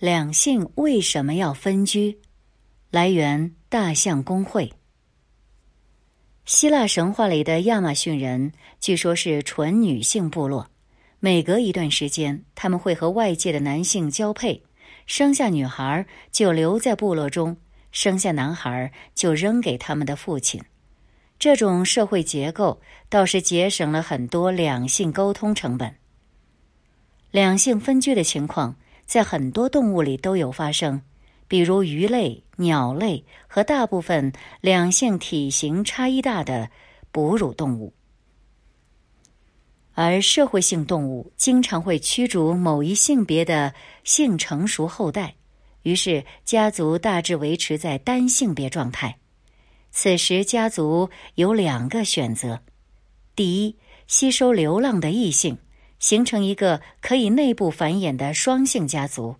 两性为什么要分居？来源：大象公会。希腊神话里的亚马逊人，据说是纯女性部落。每隔一段时间，他们会和外界的男性交配，生下女孩就留在部落中，生下男孩就扔给他们的父亲。这种社会结构倒是节省了很多两性沟通成本。两性分居的情况在很多动物里都有发生。比如鱼类、鸟类和大部分两性体型差异大的哺乳动物，而社会性动物经常会驱逐某一性别的性成熟后代，于是家族大致维持在单性别状态。此时，家族有两个选择：第一，吸收流浪的异性，形成一个可以内部繁衍的双性家族。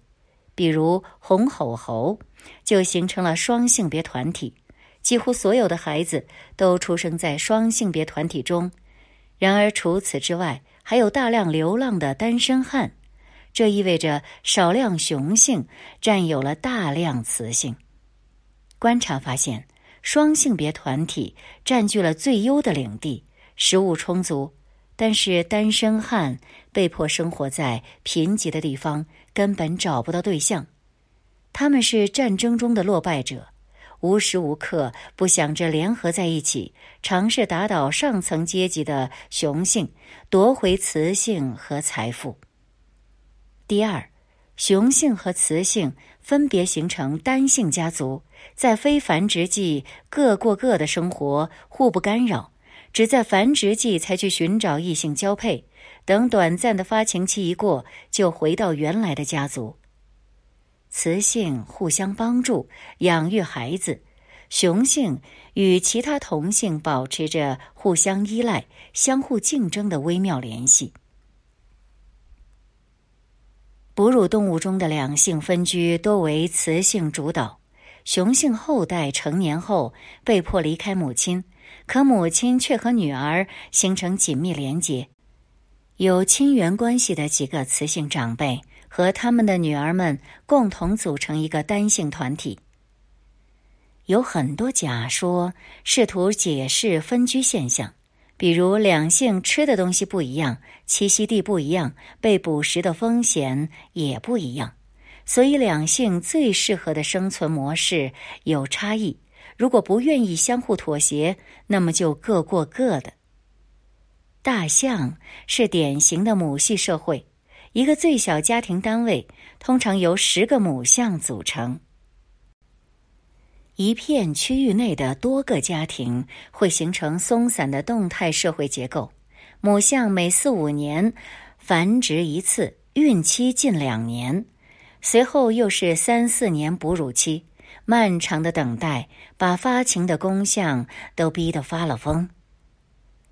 比如红吼猴，就形成了双性别团体，几乎所有的孩子都出生在双性别团体中。然而除此之外，还有大量流浪的单身汉，这意味着少量雄性占有了大量雌性。观察发现，双性别团体占据了最优的领地，食物充足。但是单身汉被迫生活在贫瘠的地方，根本找不到对象。他们是战争中的落败者，无时无刻不想着联合在一起，尝试打倒上层阶级的雄性，夺回雌性和财富。第二，雄性和雌性分别形成单性家族，在非繁殖季各过各的生活，互不干扰。只在繁殖季才去寻找异性交配，等短暂的发情期一过，就回到原来的家族。雌性互相帮助养育孩子，雄性与其他同性保持着互相依赖、相互竞争的微妙联系。哺乳动物中的两性分居多为雌性主导，雄性后代成年后被迫离开母亲。可母亲却和女儿形成紧密连结，有亲缘关系的几个雌性长辈和他们的女儿们共同组成一个单性团体。有很多假说试图解释分居现象，比如两性吃的东西不一样，栖息地不一样，被捕食的风险也不一样，所以两性最适合的生存模式有差异。如果不愿意相互妥协，那么就各过各的。大象是典型的母系社会，一个最小家庭单位通常由十个母象组成。一片区域内的多个家庭会形成松散的动态社会结构。母象每四五年繁殖一次，孕期近两年，随后又是三四年哺乳期。漫长的等待把发情的公象都逼得发了疯。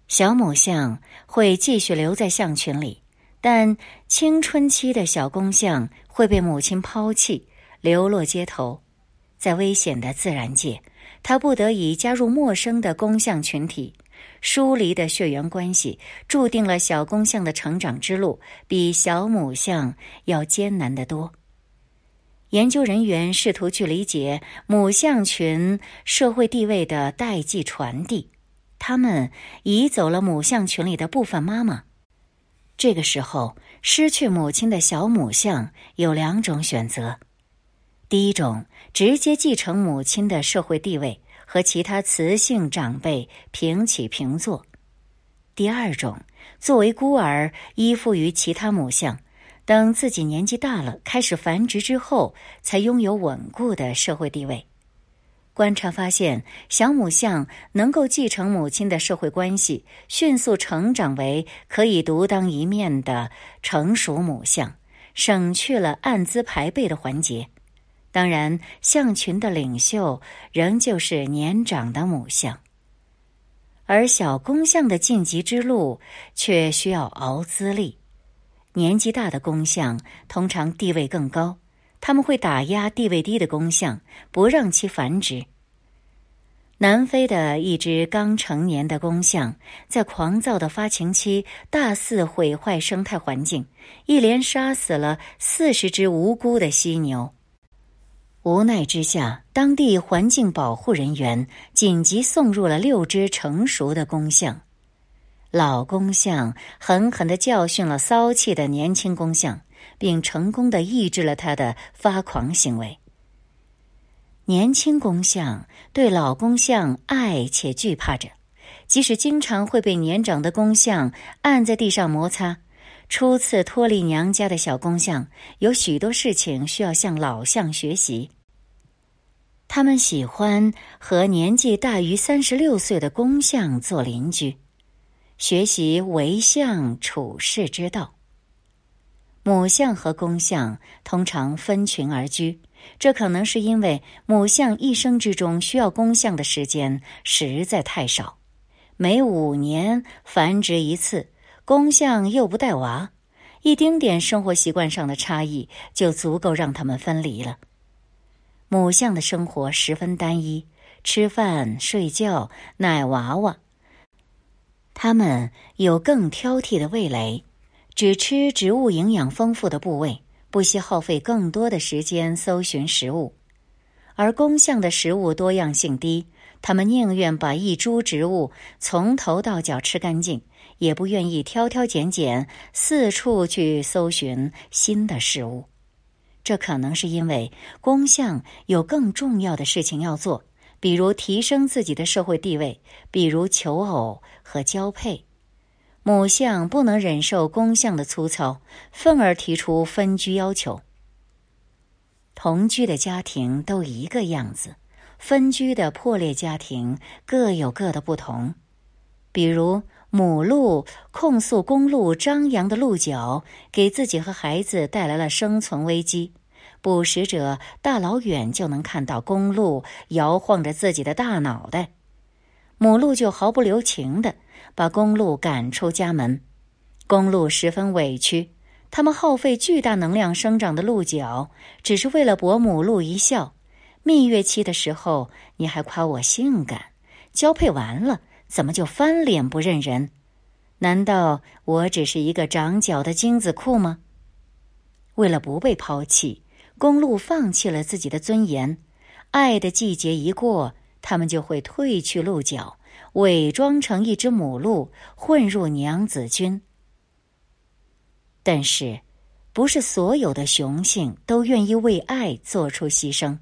小母象会继续留在象群里，但青春期的小公象会被母亲抛弃，流落街头。在危险的自然界，它不得已加入陌生的公象群体。疏离的血缘关系注定了小公象的成长之路比小母象要艰难得多。研究人员试图去理解母象群社会地位的代际传递，他们移走了母象群里的部分妈妈。这个时候，失去母亲的小母象有两种选择：第一种，直接继承母亲的社会地位，和其他雌性长辈平起平坐；第二种，作为孤儿依附于其他母象。等自己年纪大了，开始繁殖之后，才拥有稳固的社会地位。观察发现，小母象能够继承母亲的社会关系，迅速成长为可以独当一面的成熟母象，省去了按资排辈的环节。当然，象群的领袖仍旧是年长的母象，而小公象的晋级之路却需要熬资历。年纪大的公象通常地位更高，他们会打压地位低的公象，不让其繁殖。南非的一只刚成年的公象，在狂躁的发情期大肆毁坏生态环境，一连杀死了四十只无辜的犀牛。无奈之下，当地环境保护人员紧急送入了六只成熟的公象。老公象狠狠地教训了骚气的年轻公象，并成功的抑制了他的发狂行为。年轻公象对老公象爱且惧怕着，即使经常会被年长的公象按在地上摩擦。初次脱离娘家的小公象有许多事情需要向老相学习。他们喜欢和年纪大于三十六岁的公象做邻居，学习为相处世之道。母象和公象通常分群而居。这可能是因为母象一生之中需要公象的时间实在太少，每五年繁殖一次，公象又不带娃，一丁点生活习惯上的差异就足够让他们分离了。母象的生活十分单一，吃饭、睡觉、奶娃娃。它们有更挑剔的味蕾，只吃植物营养丰富的部位。不惜耗费更多的时间搜寻食物，而公象的食物多样性低，他们宁愿把一株植物从头到脚吃干净，也不愿意挑挑拣拣四处去搜寻新的事物。这可能是因为公象有更重要的事情要做，比如提升自己的社会地位，比如求偶和交配。母象不能忍受公象的粗糙，愤而提出分居要求。同居的家庭都一个样子，分居的破裂家庭各有各的不同。比如，母鹿控诉公鹿张扬的鹿角给自己和孩子带来了生存危机，捕食者大老远就能看到公鹿摇晃着自己的大脑袋，母鹿就毫不留情的。把公鹿赶出家门，公鹿十分委屈。他们耗费巨大能量生长的鹿角，只是为了博母鹿一笑。蜜月期的时候，你还夸我性感；交配完了，怎么就翻脸不认人？难道我只是一个长角的精子库吗？为了不被抛弃，公鹿放弃了自己的尊严。爱的季节一过，他们就会褪去鹿角。伪装成一只母鹿，混入娘子军。但是，不是所有的雄性都愿意为爱做出牺牲。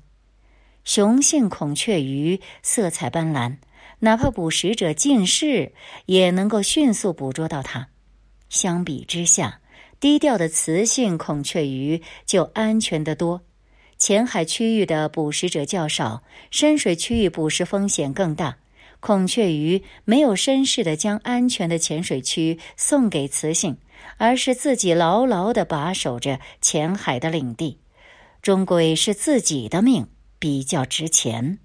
雄性孔雀鱼色彩斑斓，哪怕捕食者近视也能够迅速捕捉到它。相比之下，低调的雌性孔雀鱼就安全得多。浅海区域的捕食者较少，深水区域捕食风险更大。孔雀鱼没有绅士的将安全的浅水区送给雌性，而是自己牢牢的把守着浅海的领地，终归是自己的命比较值钱。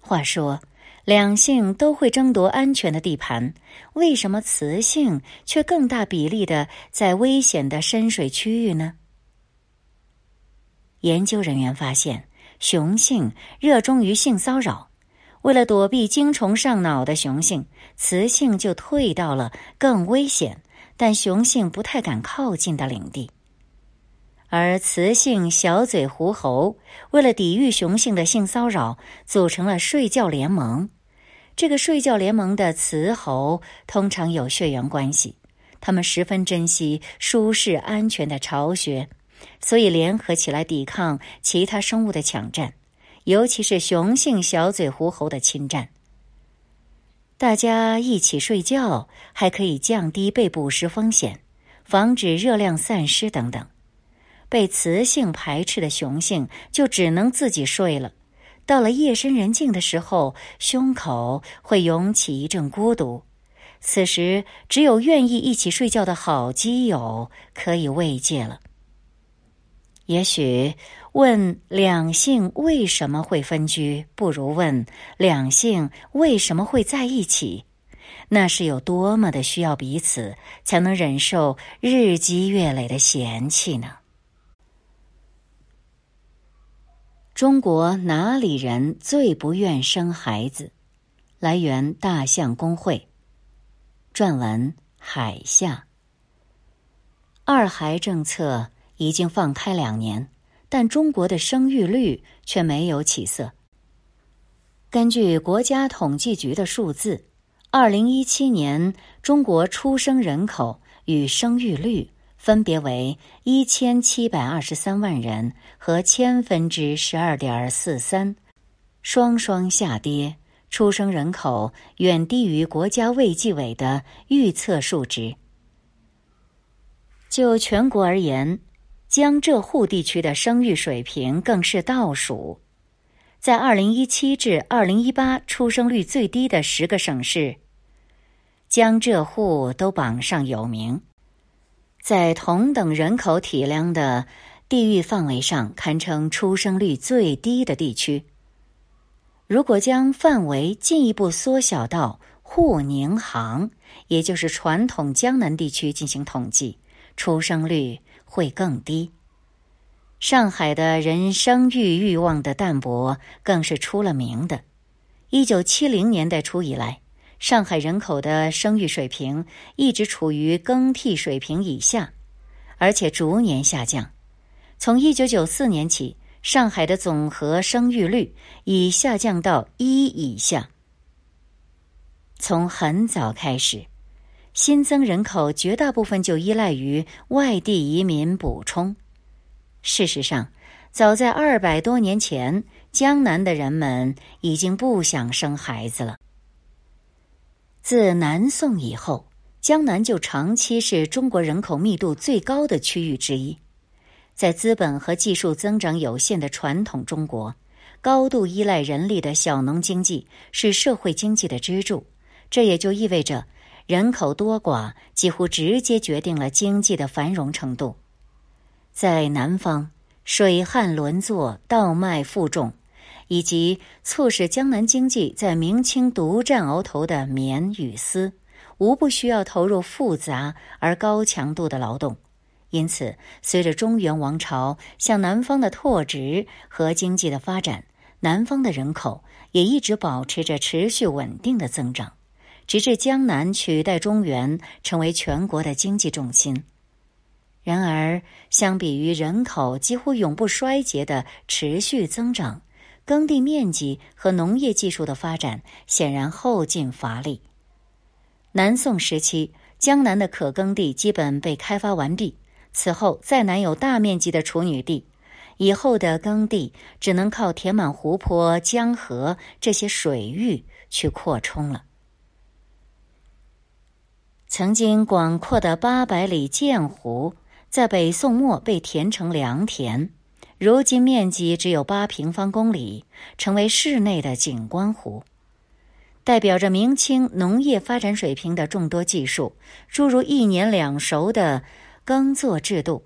话说，两性都会争夺安全的地盘，为什么雌性却更大比例的在危险的深水区域呢？研究人员发现，雄性热衷于性骚扰。为了躲避精虫上脑的雄性，雌性就退到了更危险但雄性不太敢靠近的领地。而雌性小嘴狐猴为了抵御雄性的性骚扰，组成了睡觉联盟。这个睡觉联盟的雌猴通常有血缘关系，他们十分珍惜舒适安全的巢穴，所以联合起来抵抗其他生物的抢占。尤其是雄性小嘴狐猴的侵占，大家一起睡觉还可以降低被捕食风险，防止热量散失等等。被雌性排斥的雄性就只能自己睡了。到了夜深人静的时候，胸口会涌起一阵孤独，此时只有愿意一起睡觉的好基友可以慰藉了。也许。问两性为什么会分居，不如问两性为什么会在一起。那是有多么的需要彼此，才能忍受日积月累的嫌弃呢？中国哪里人最不愿生孩子？来源：大象公会。撰文：海夏。二孩政策已经放开两年，但中国的生育率却没有起色。根据国家统计局的数字，二零一七年中国出生人口与生育率。分别为一千七百二十三万人和千分之十二点四三，双双下跌，出生人口远低于国家卫计委的预测数值。就全国而言，江浙沪地区的生育水平更是倒数，在二零一七至二零一八出生率最低的十个省市，江浙沪都榜上有名。在同等人口体量的地域范围上，堪称出生率最低的地区。如果将范围进一步缩小到沪宁杭，也就是传统江南地区进行统计，出生率会更低。上海的人生育欲望的淡薄更是出了名的。一九七零年代初以来。上海人口的生育水平一直处于更替水平以下，而且逐年下降。从一九九四年起，上海的总和生育率已下降到一以下。从很早开始，新增人口绝大部分就依赖于外地移民补充。事实上，早在二百多年前，江南的人们已经不想生孩子了。自南宋以后，江南就长期是中国人口密度最高的区域之一。在资本和技术增长有限的传统中国，高度依赖人力的小农经济是社会经济的支柱。这也就意味着，人口多寡几乎直接决定了经济的繁荣程度。在南方，水旱轮作，稻麦负重。以及促使江南经济在明清独占鳌头的棉与丝，无不需要投入复杂而高强度的劳动。因此，随着中原王朝向南方的拓殖和经济的发展，南方的人口也一直保持着持续稳定的增长，直至江南取代中原成为全国的经济重心。然而，相比于人口几乎永不衰竭的持续增长，耕地面积和农业技术的发展显然后劲乏力。南宋时期，江南的可耕地基本被开发完毕，此后再难有大面积的处女地，以后的耕地只能靠填满湖泊、江河这些水域去扩充了。曾经广阔的八百里涧湖，在北宋末被填成良田。如今面积只有八平方公里，成为市内的景观湖，代表着明清农业发展水平的众多技术，诸如一年两熟的耕作制度、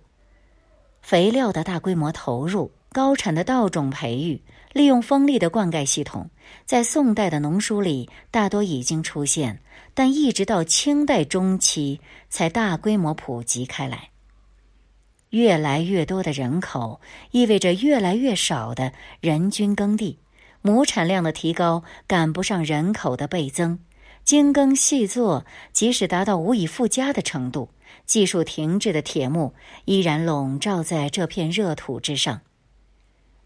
肥料的大规模投入、高产的稻种培育、利用风力的灌溉系统，在宋代的农书里大多已经出现，但一直到清代中期才大规模普及开来。越来越多的人口意味着越来越少的人均耕地，亩产量的提高赶不上人口的倍增，精耕细作即使达到无以复加的程度，技术停滞的铁幕依然笼罩在这片热土之上。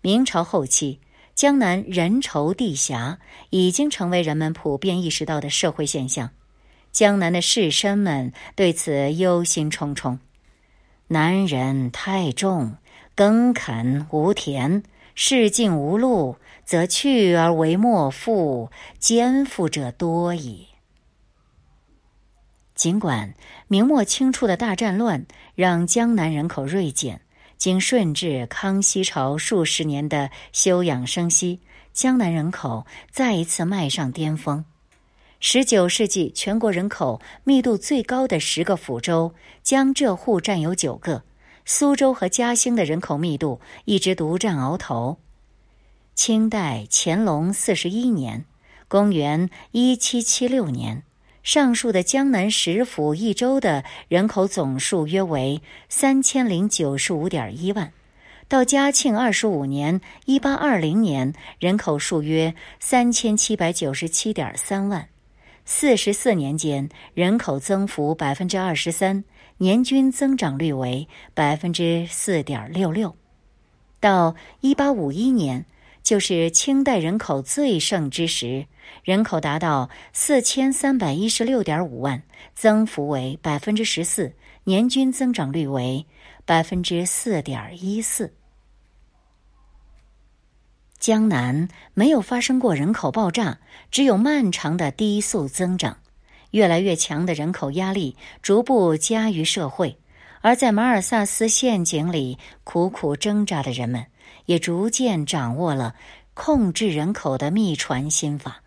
明朝后期，江南人稠地狭已经成为人们普遍意识到的社会现象，江南的士绅们对此忧心忡忡。男人太重，耕垦无田，市境无路，则去而为莫复，肩负者多矣。尽管明末清初的大战乱让江南人口锐减，经顺治、康熙朝数十年的休养生息，江南人口再一次迈上巅峰。十九世纪，全国人口密度最高的十个府州，江浙沪占有九个，苏州和嘉兴的人口密度一直独占鳌头。清代乾隆四十一年（公元一七七六年），上述的江南十府一州的人口总数约为三千零九十五点一万，到嘉庆二十五年（一八二零年），人口数约三千七百九十七点三万。四十四年间，人口增幅百分之二十三，年均增长率为百分之四点六六。到一八五一年，就是清代人口最盛之时，人口达到四千三百一十六点五万，增幅为百分之十四，年均增长率为百分之四点一四。江南没有发生过人口爆炸，只有漫长的低速增长。越来越强的人口压力逐步加于社会，而在马尔萨斯陷阱里苦苦挣扎的人们，也逐渐掌握了控制人口的秘传心法。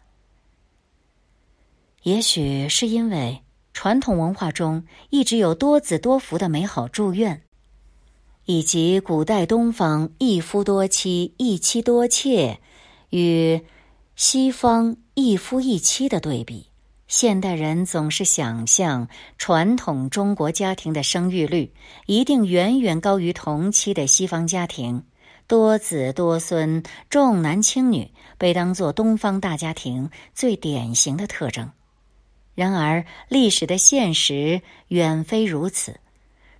也许是因为传统文化中一直有多子多福的美好祝愿。以及古代东方一夫多妻、一妻多妾，与西方一夫一妻的对比，现代人总是想象传统中国家庭的生育率一定远远高于同期的西方家庭，多子多孙、重男轻女被当作东方大家庭最典型的特征。然而，历史的现实远非如此。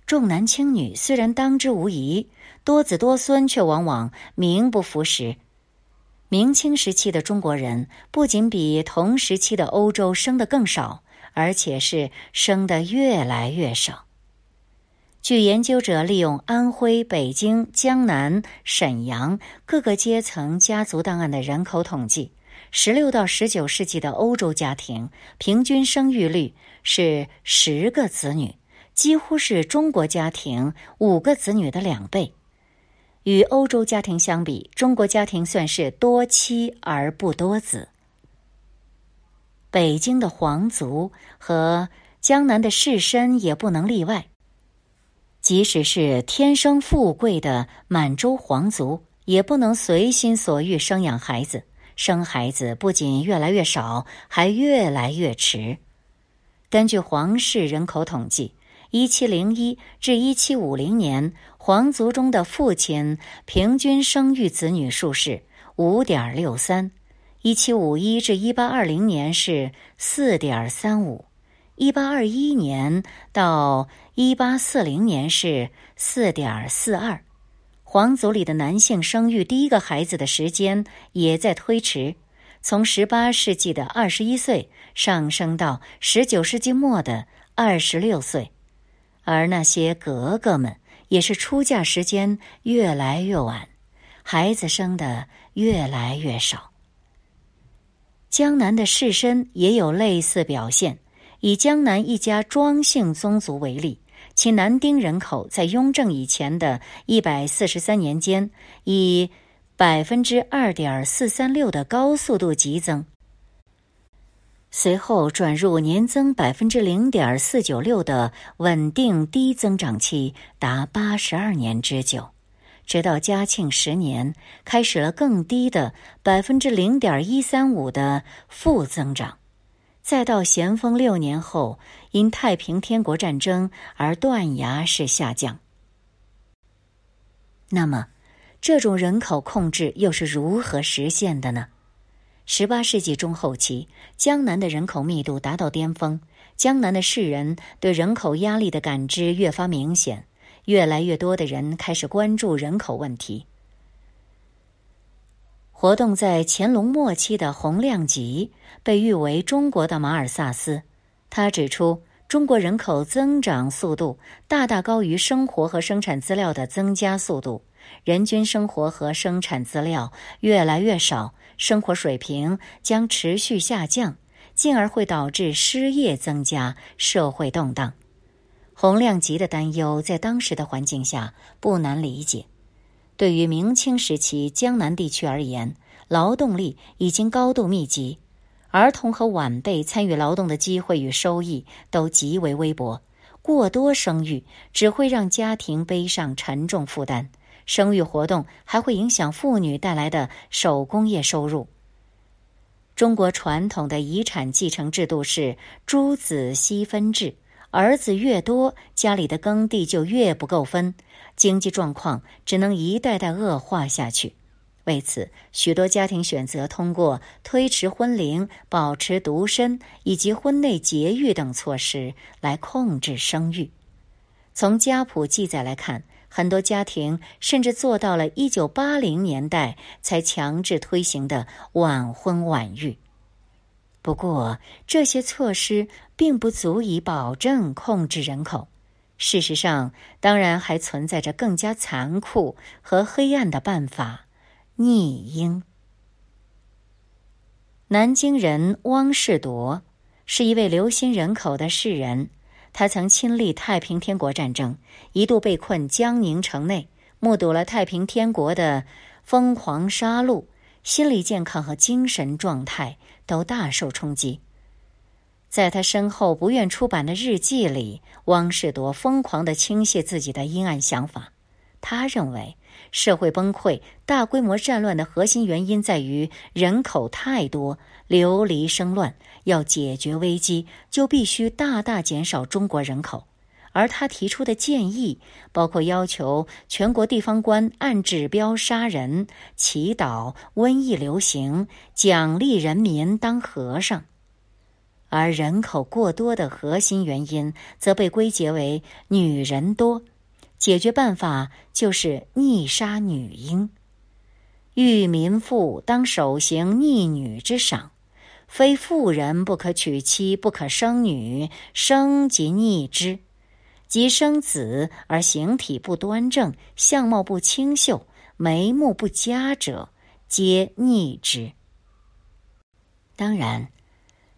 重男轻女虽然当之无疑，多子多孙却往往名不符实。明清时期的中国人不仅比同时期的欧洲生的更少，而且是生的越来越少。据研究者利用安徽、北京、江南、沈阳各个阶层家族档案的人口统计，十六到十九世纪的欧洲家庭平均生育率是十个子女。几乎是中国家庭五个子女的两倍。与欧洲家庭相比，中国家庭算是多妻而不多子。北京的皇族和江南的士绅也不能例外。即使是天生富贵的满洲皇族，也不能随心所欲生养孩子，生孩子不仅越来越少，还越来越迟。根据皇室人口统计。一七零一至一七五零年，皇族中的父亲平均生育子女数是五点六三；一七五一至一八二零年是四点三五；一八二一年到一八四零年是四点四二。皇族里的男性生育第一个孩子的时间也在推迟，从十八世纪的二十一岁上升到十九世纪末的二十六岁。而那些格格们也是出嫁时间越来越晚，孩子生的越来越少。江南的士绅也有类似表现。以江南一家庄姓宗族为例，其男丁人口在雍正以前的一百四十三年间，以百分之二点四三六的高速度急增。随后转入年增百分之零点四九六的稳定低增长期，达八十二年之久，直到嘉庆十年开始了更低的百分之零点一三五的负增长，再到咸丰六年后因太平天国战争而断崖式下降。那么，这种人口控制又是如何实现的呢？十八世纪中后期，江南的人口密度达到巅峰，江南的士人对人口压力的感知越发明显，越来越多的人开始关注人口问题。活动在乾隆末期的洪亮吉被誉为中国的马尔萨斯，他指出，中国人口增长速度大大高于生活和生产资料的增加速度，人均生活和生产资料越来越少。生活水平将持续下降，进而会导致失业增加、社会动荡。洪亮吉的担忧在当时的环境下不难理解。对于明清时期江南地区而言，劳动力已经高度密集，儿童和晚辈参与劳动的机会与收益都极为微薄。过多生育只会让家庭背上沉重负担。生育活动还会影响妇女带来的手工业收入。中国传统的遗产继承制度是诸子析分制，儿子越多，家里的耕地就越不够分，经济状况只能一代代恶化下去。为此，许多家庭选择通过推迟婚龄、保持独身以及婚内节育等措施来控制生育。从家谱记载来看，很多家庭甚至做到了一九八零年代才强制推行的晚婚晚育。不过，这些措施并不足以保证控制人口。事实上，当然还存在着更加残酷和黑暗的办法。逆婴。南京人汪士铎是一位留心人口的士人，他曾亲历太平天国战争，一度被困江宁城内，目睹了太平天国的疯狂杀戮，心理健康和精神状态都大受冲击。在他身后不愿出版的日记里，汪士铎疯狂的倾泻自己的阴暗想法。他认为。社会崩溃、大规模战乱的核心原因在于人口太多，流离生乱。要解决危机，就必须大大减少中国人口。而他提出的建议包括要求全国地方官按指标杀人、祈祷瘟疫流行、奖励人民当和尚。而人口过多的核心原因，则被归结为女人多。解决办法就是逆杀女婴，欲民妇当首行逆女之赏，非妇人不可娶妻，不可生女，生即逆之，即生子而形体不端正，相貌不清秀，眉目不佳者，皆逆之。当然，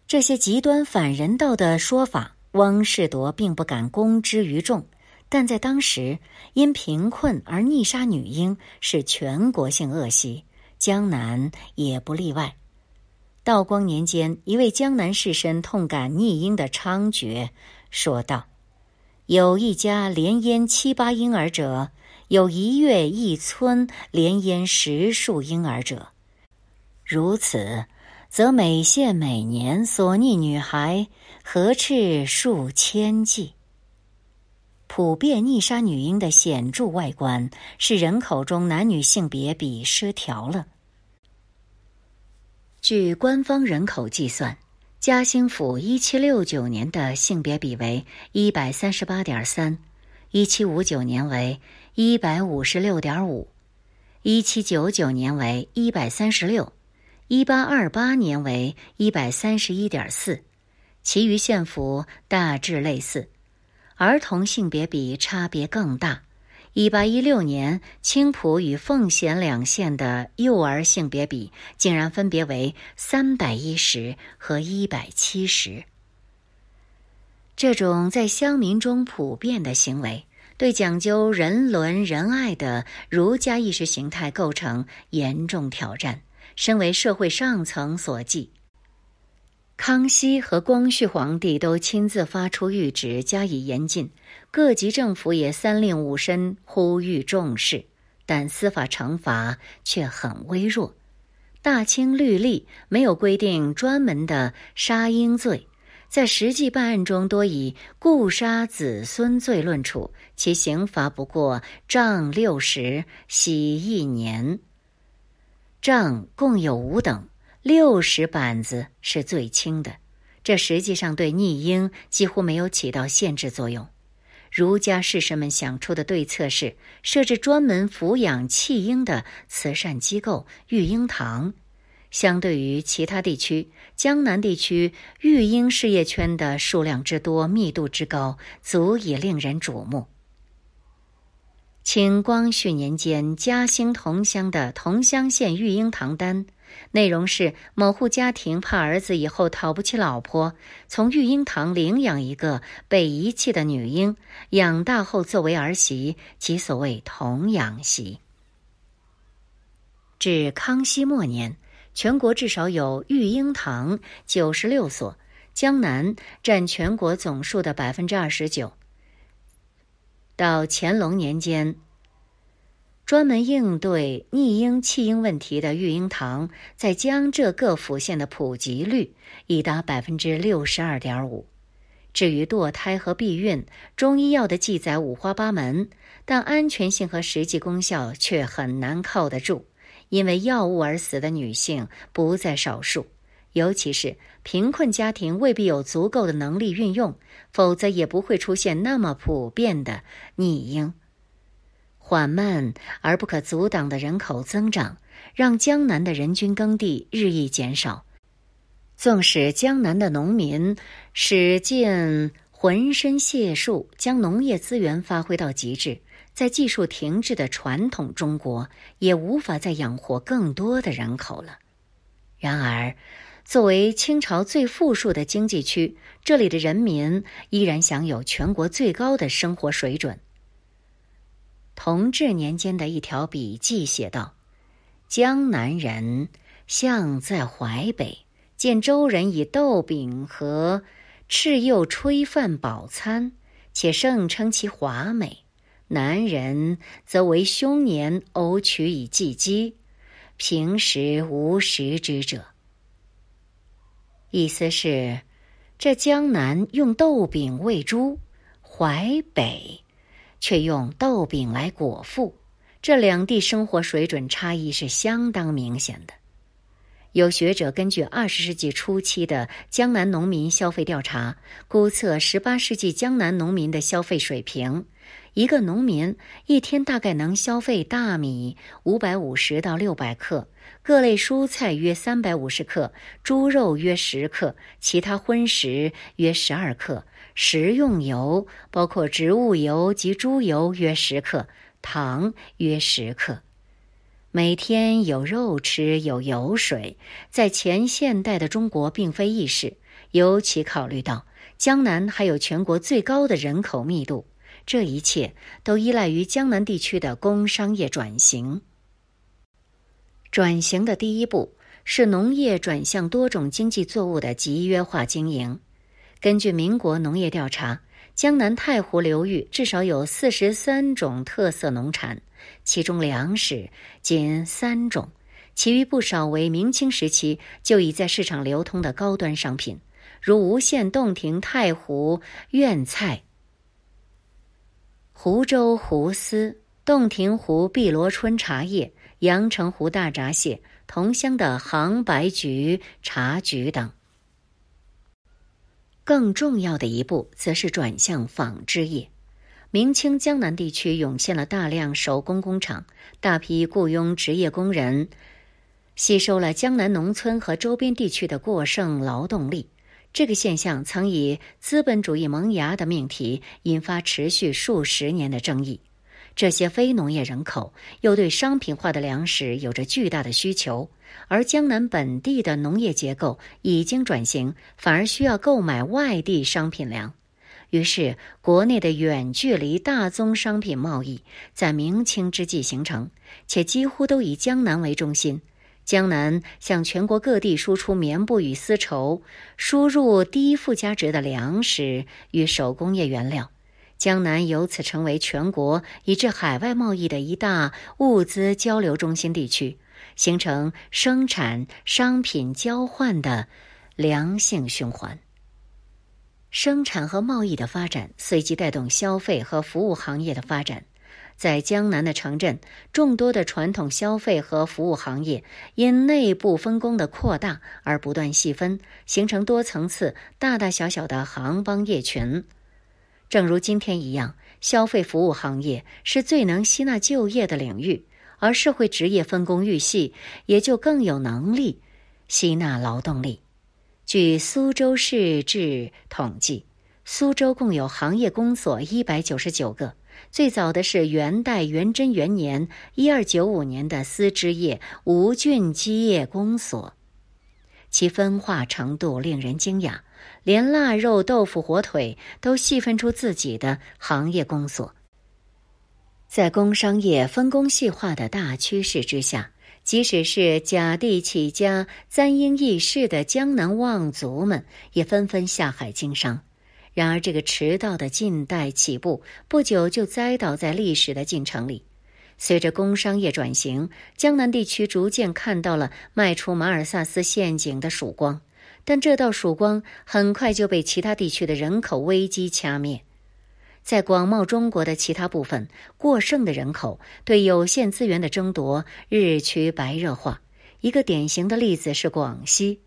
这些极端反人道的说法，汪士铎并不敢公之于众。但在当时，因贫困而溺杀女婴是全国性恶习，江南也不例外。道光年间，一位江南士绅痛感溺婴的猖獗，说道：“有一家连淹七八婴儿者，有一月一村连淹十数婴儿者，如此，则每县每年所溺女孩，何赤数千计。”普遍溺杀女婴的显著外观是人口中男女性别比失调了。据官方人口计算，嘉兴府一七六九年的性别比为一百三十八点三，一七五九年为一百五十六点五，一七九九年为一百三十六，一八二八年为一百三十一点四，其余县府大致类似。儿童性别比差别更大。一八一六年，青浦与奉贤两县的幼儿性别比竟然分别为三百一十和一百七十。这种在乡民中普遍的行为，对讲究人伦仁爱的儒家意识形态构成严重挑战。身为社会上层所忌。康熙和光绪皇帝都亲自发出谕旨加以严禁，各级政府也三令五申呼吁重视，但司法惩罚却很微弱。大清律例没有规定专门的杀婴罪，在实际办案中多以故杀子孙罪论处，其刑罚不过杖六十，洗一年。杖共有五等。六十板子是最轻的，这实际上对逆婴几乎没有起到限制作用。儒家士绅们想出的对策是设置专门抚养弃婴的慈善机构——育婴堂。相对于其他地区，江南地区育婴事业圈的数量之多、密度之高，足以令人瞩目。清光绪年间，嘉兴同乡的同乡县育婴堂单。内容是某户家庭怕儿子以后讨不起老婆，从育婴堂领养一个被遗弃的女婴，养大后作为儿媳，即所谓童养媳。至康熙末年，全国至少有育婴堂九十六所，江南占全国总数的百分之二十九。到乾隆年间。专门应对逆婴弃婴问题的育婴堂，在江浙各府县的普及率已达百分之六十二点五。至于堕胎和避孕，中医药的记载五花八门，但安全性和实际功效却很难靠得住。因为药物而死的女性不在少数，尤其是贫困家庭未必有足够的能力运用，否则也不会出现那么普遍的逆婴。缓慢而不可阻挡的人口增长，让江南的人均耕地日益减少。纵使江南的农民使尽浑身解数，将农业资源发挥到极致。在技术停滞的传统中国，也无法再养活更多的人口了。然而，作为清朝最富庶的经济区，这里的人民依然享有全国最高的生活水准。同治年间的一条笔记写道：“江南人向在淮北，见周人以豆饼和赤柚炊饭饱餐，且盛称其华美。”南人则为凶年偶取以祭鸡，平时无食之者。意思是，这江南用豆饼喂猪，淮北却用豆饼来果腹，这两地生活水准差异是相当明显的。有学者根据二十世纪初期的江南农民消费调查，估测十八世纪江南农民的消费水平。一个农民一天大概能消费大米五百五十到六百克，各类蔬菜约三百五十克，猪肉约十克，其他荤食约十二克，食用油包括植物油及猪油约十克，糖约十克。每天有肉吃，有油水，在前现代的中国并非易事，尤其考虑到江南还有全国最高的人口密度。这一切都依赖于江南地区的工商业转型。转型的第一步是农业转向多种经济作物的集约化经营。根据民国农业调查，江南太湖流域至少有四十三种特色农产，其中粮食仅三种，其余不少为明清时期就已在市场流通的高端商品，如无限洞庭太湖苑菜。湖州湖丝、洞庭湖碧螺春茶叶、阳澄湖大闸蟹、桐乡的杭白菊、茶菊等。更重要的一步，则是转向纺织业。明清江南地区涌现了大量手工工厂，大批雇佣职业工人，吸收了江南农村和周边地区的过剩劳动力。这个现象曾以资本主义萌芽的命题引发持续数十年的争议。这些非农业人口又对商品化的粮食有着巨大的需求，而江南本地的农业结构已经转型，反而需要购买外地商品粮。于是，国内的远距离大宗商品贸易在明清之际形成，且几乎都以江南为中心。江南向全国各地输出棉布与丝绸，输入低附加值的粮食与手工业原料，江南由此成为全国以至海外贸易的一大物资交流中心地区，形成生产商品交换的良性循环。生产和贸易的发展，随即带动消费和服务行业的发展。在江南的城镇，众多的传统消费和服务行业因内部分工的扩大而不断细分，形成多层次、大大小小的行帮业群。正如今天一样，消费服务行业是最能吸纳就业的领域，而社会职业分工愈细，也就更有能力吸纳劳动力。据苏州市志统计，苏州共有行业公所一百九十九个。最早的是元代元贞元年（一二九五年）的丝织业吴郡机业公所，其分化程度令人惊讶，连腊肉、豆腐、火腿都细分出自己的行业工所。在工商业分工细化的大趋势之下，即使是甲地起家、簪缨易逝的江南望族们，也纷纷下海经商。然而，这个迟到的近代起步，不久就栽倒在历史的进程里。随着工商业转型，江南地区逐渐看到了迈出马尔萨斯陷阱的曙光。但这道曙光很快就被其他地区的人口危机掐灭。在广袤中国的其他部分，过剩的人口对有限资源的争夺日趋白热化。一个典型的例子是广西。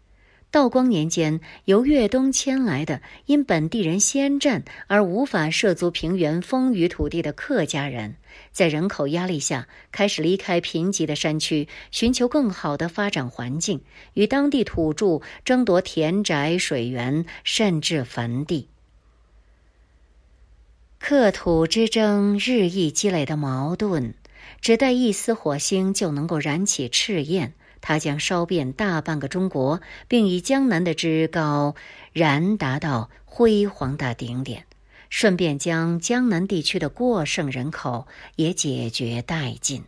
道光年间，由粤东迁来的因本地人先占而无法涉足平原丰腴土地的客家人，在人口压力下开始离开贫瘠的山区，寻求更好的发展环境，与当地土著争夺田宅、水源，甚至坟地。克土之争日益积累的矛盾，只待一丝火星就能够燃起赤焰。他将烧遍大半个中国，并以江南的之高燃达到辉煌的顶点，顺便将江南地区的过剩人口也解决殆尽。